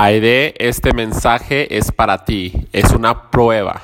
Aide, este mensaje es para ti, es una prueba.